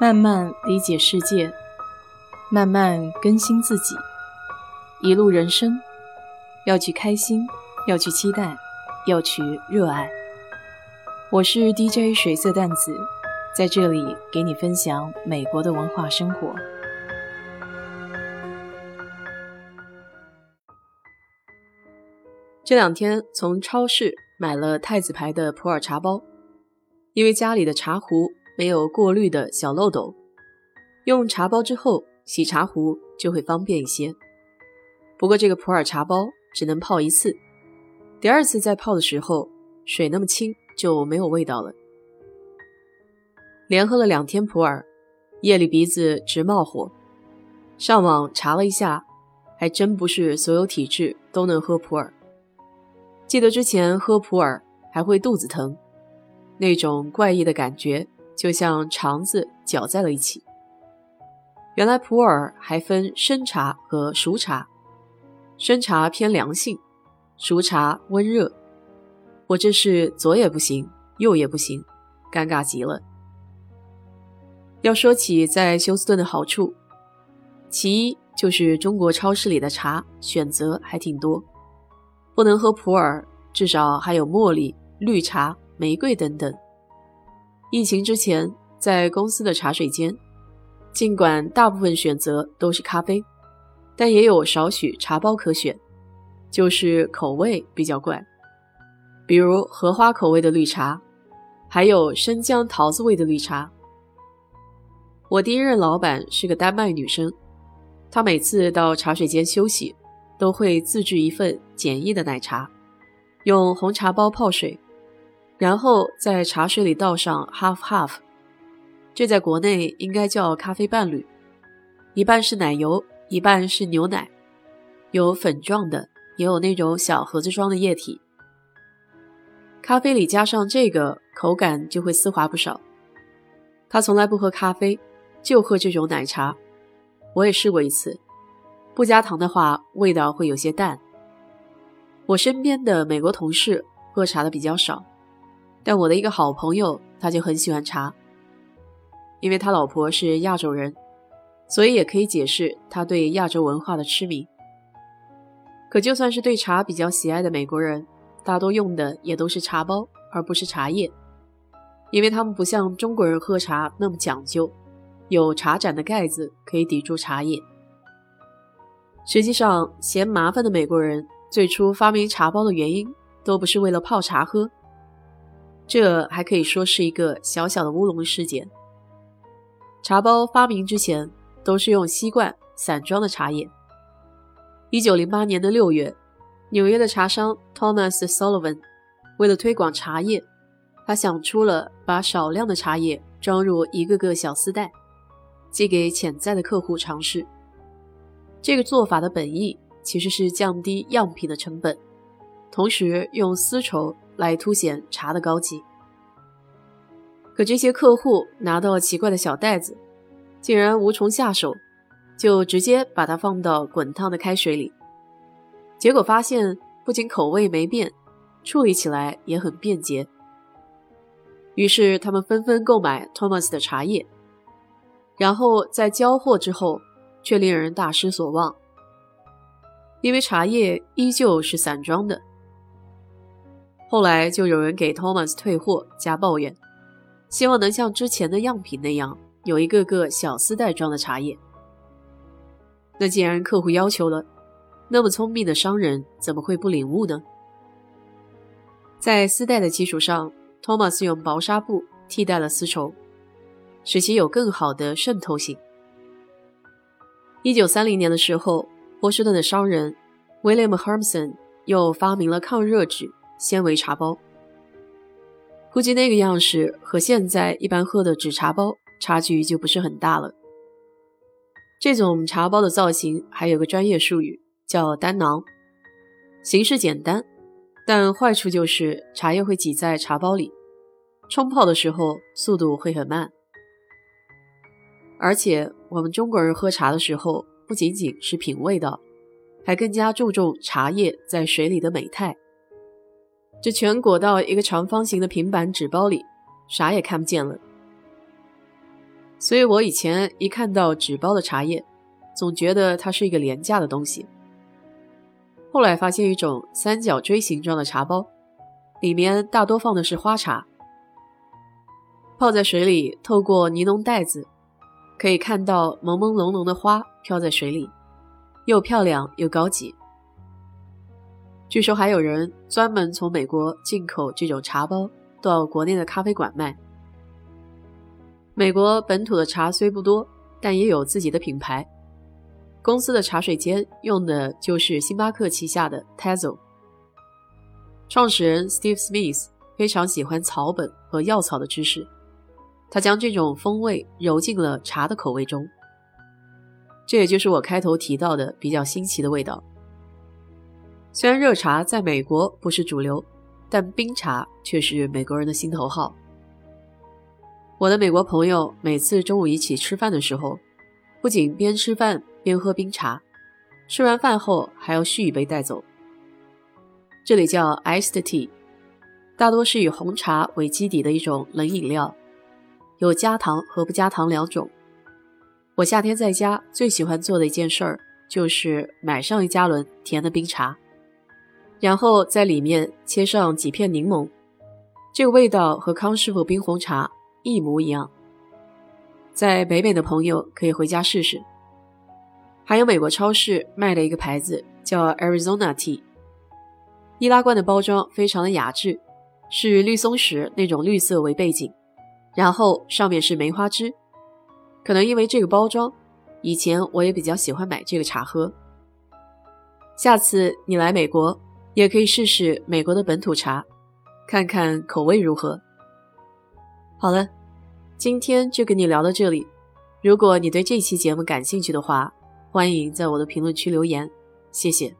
慢慢理解世界，慢慢更新自己。一路人生，要去开心，要去期待，要去热爱。我是 DJ 水色淡子，在这里给你分享美国的文化生活。这两天从超市买了太子牌的普洱茶包，因为家里的茶壶没有过滤的小漏斗，用茶包之后洗茶壶就会方便一些。不过这个普洱茶包只能泡一次，第二次再泡的时候水那么清就没有味道了。连喝了两天普洱，夜里鼻子直冒火。上网查了一下，还真不是所有体质都能喝普洱。记得之前喝普洱还会肚子疼，那种怪异的感觉就像肠子搅在了一起。原来普洱还分生茶和熟茶，生茶偏凉性，熟茶温热。我这是左也不行，右也不行，尴尬极了。要说起在休斯顿的好处，其一就是中国超市里的茶选择还挺多。不能喝普洱，至少还有茉莉、绿茶、玫瑰等等。疫情之前，在公司的茶水间，尽管大部分选择都是咖啡，但也有少许茶包可选，就是口味比较怪，比如荷花口味的绿茶，还有生姜桃子味的绿茶。我第一任老板是个丹麦女生，她每次到茶水间休息。都会自制一份简易的奶茶，用红茶包泡水，然后在茶水里倒上 half half，这在国内应该叫咖啡伴侣，一半是奶油，一半是牛奶，有粉状的，也有那种小盒子装的液体。咖啡里加上这个，口感就会丝滑不少。他从来不喝咖啡，就喝这种奶茶，我也试过一次。不加糖的话，味道会有些淡。我身边的美国同事喝茶的比较少，但我的一个好朋友他就很喜欢茶，因为他老婆是亚洲人，所以也可以解释他对亚洲文化的痴迷。可就算是对茶比较喜爱的美国人，大多用的也都是茶包，而不是茶叶，因为他们不像中国人喝茶那么讲究，有茶盏的盖子可以抵住茶叶。实际上，嫌麻烦的美国人最初发明茶包的原因都不是为了泡茶喝，这还可以说是一个小小的乌龙事件。茶包发明之前都是用吸罐散装的茶叶。一九零八年的六月，纽约的茶商 Thomas Sullivan 为了推广茶叶，他想出了把少量的茶叶装入一个个小丝带，寄给潜在的客户尝试。这个做法的本意其实是降低样品的成本，同时用丝绸来凸显茶的高级。可这些客户拿到奇怪的小袋子，竟然无从下手，就直接把它放到滚烫的开水里，结果发现不仅口味没变，处理起来也很便捷。于是他们纷纷购买 Thomas 的茶叶，然后在交货之后。却令人大失所望，因为茶叶依旧是散装的。后来就有人给 Thomas 退货加抱怨，希望能像之前的样品那样有一个个小丝带装的茶叶。那既然客户要求了，那么聪明的商人怎么会不领悟呢？在丝带的基础上，Thomas 用薄纱布替代了丝绸，使其有更好的渗透性。一九三零年的时候，波士顿的商人 William Hermson 又发明了抗热纸纤维茶包。估计那个样式和现在一般喝的纸茶包差距就不是很大了。这种茶包的造型还有个专业术语叫单囊，形式简单，但坏处就是茶叶会挤在茶包里，冲泡的时候速度会很慢。而且我们中国人喝茶的时候，不仅仅是品味道，还更加注重茶叶在水里的美态。这全裹到一个长方形的平板纸包里，啥也看不见了。所以我以前一看到纸包的茶叶，总觉得它是一个廉价的东西。后来发现一种三角锥形状的茶包，里面大多放的是花茶，泡在水里，透过尼龙袋子，可以看到朦朦胧胧的花飘在水里，又漂亮又高级。据说还有人专门从美国进口这种茶包到国内的咖啡馆卖。美国本土的茶虽不多，但也有自己的品牌。公司的茶水间用的就是星巴克旗下的 Tazo。创始人 Steve Smith 非常喜欢草本和药草的知识，他将这种风味揉进了茶的口味中。这也就是我开头提到的比较新奇的味道。虽然热茶在美国不是主流，但冰茶却是美国人的心头好。我的美国朋友每次中午一起吃饭的时候，不仅边吃饭边喝冰茶，吃完饭后还要续一杯带走。这里叫 iced tea，大多是以红茶为基底的一种冷饮料，有加糖和不加糖两种。我夏天在家最喜欢做的一件事儿，就是买上一加仑甜的冰茶，然后在里面切上几片柠檬，这个味道和康师傅冰红茶。一模一样，在北美的朋友可以回家试试。还有美国超市卖的一个牌子叫 Arizona Tea，易拉罐的包装非常的雅致，是绿松石那种绿色为背景，然后上面是梅花枝。可能因为这个包装，以前我也比较喜欢买这个茶喝。下次你来美国，也可以试试美国的本土茶，看看口味如何。好了，今天就跟你聊到这里。如果你对这期节目感兴趣的话，欢迎在我的评论区留言，谢谢。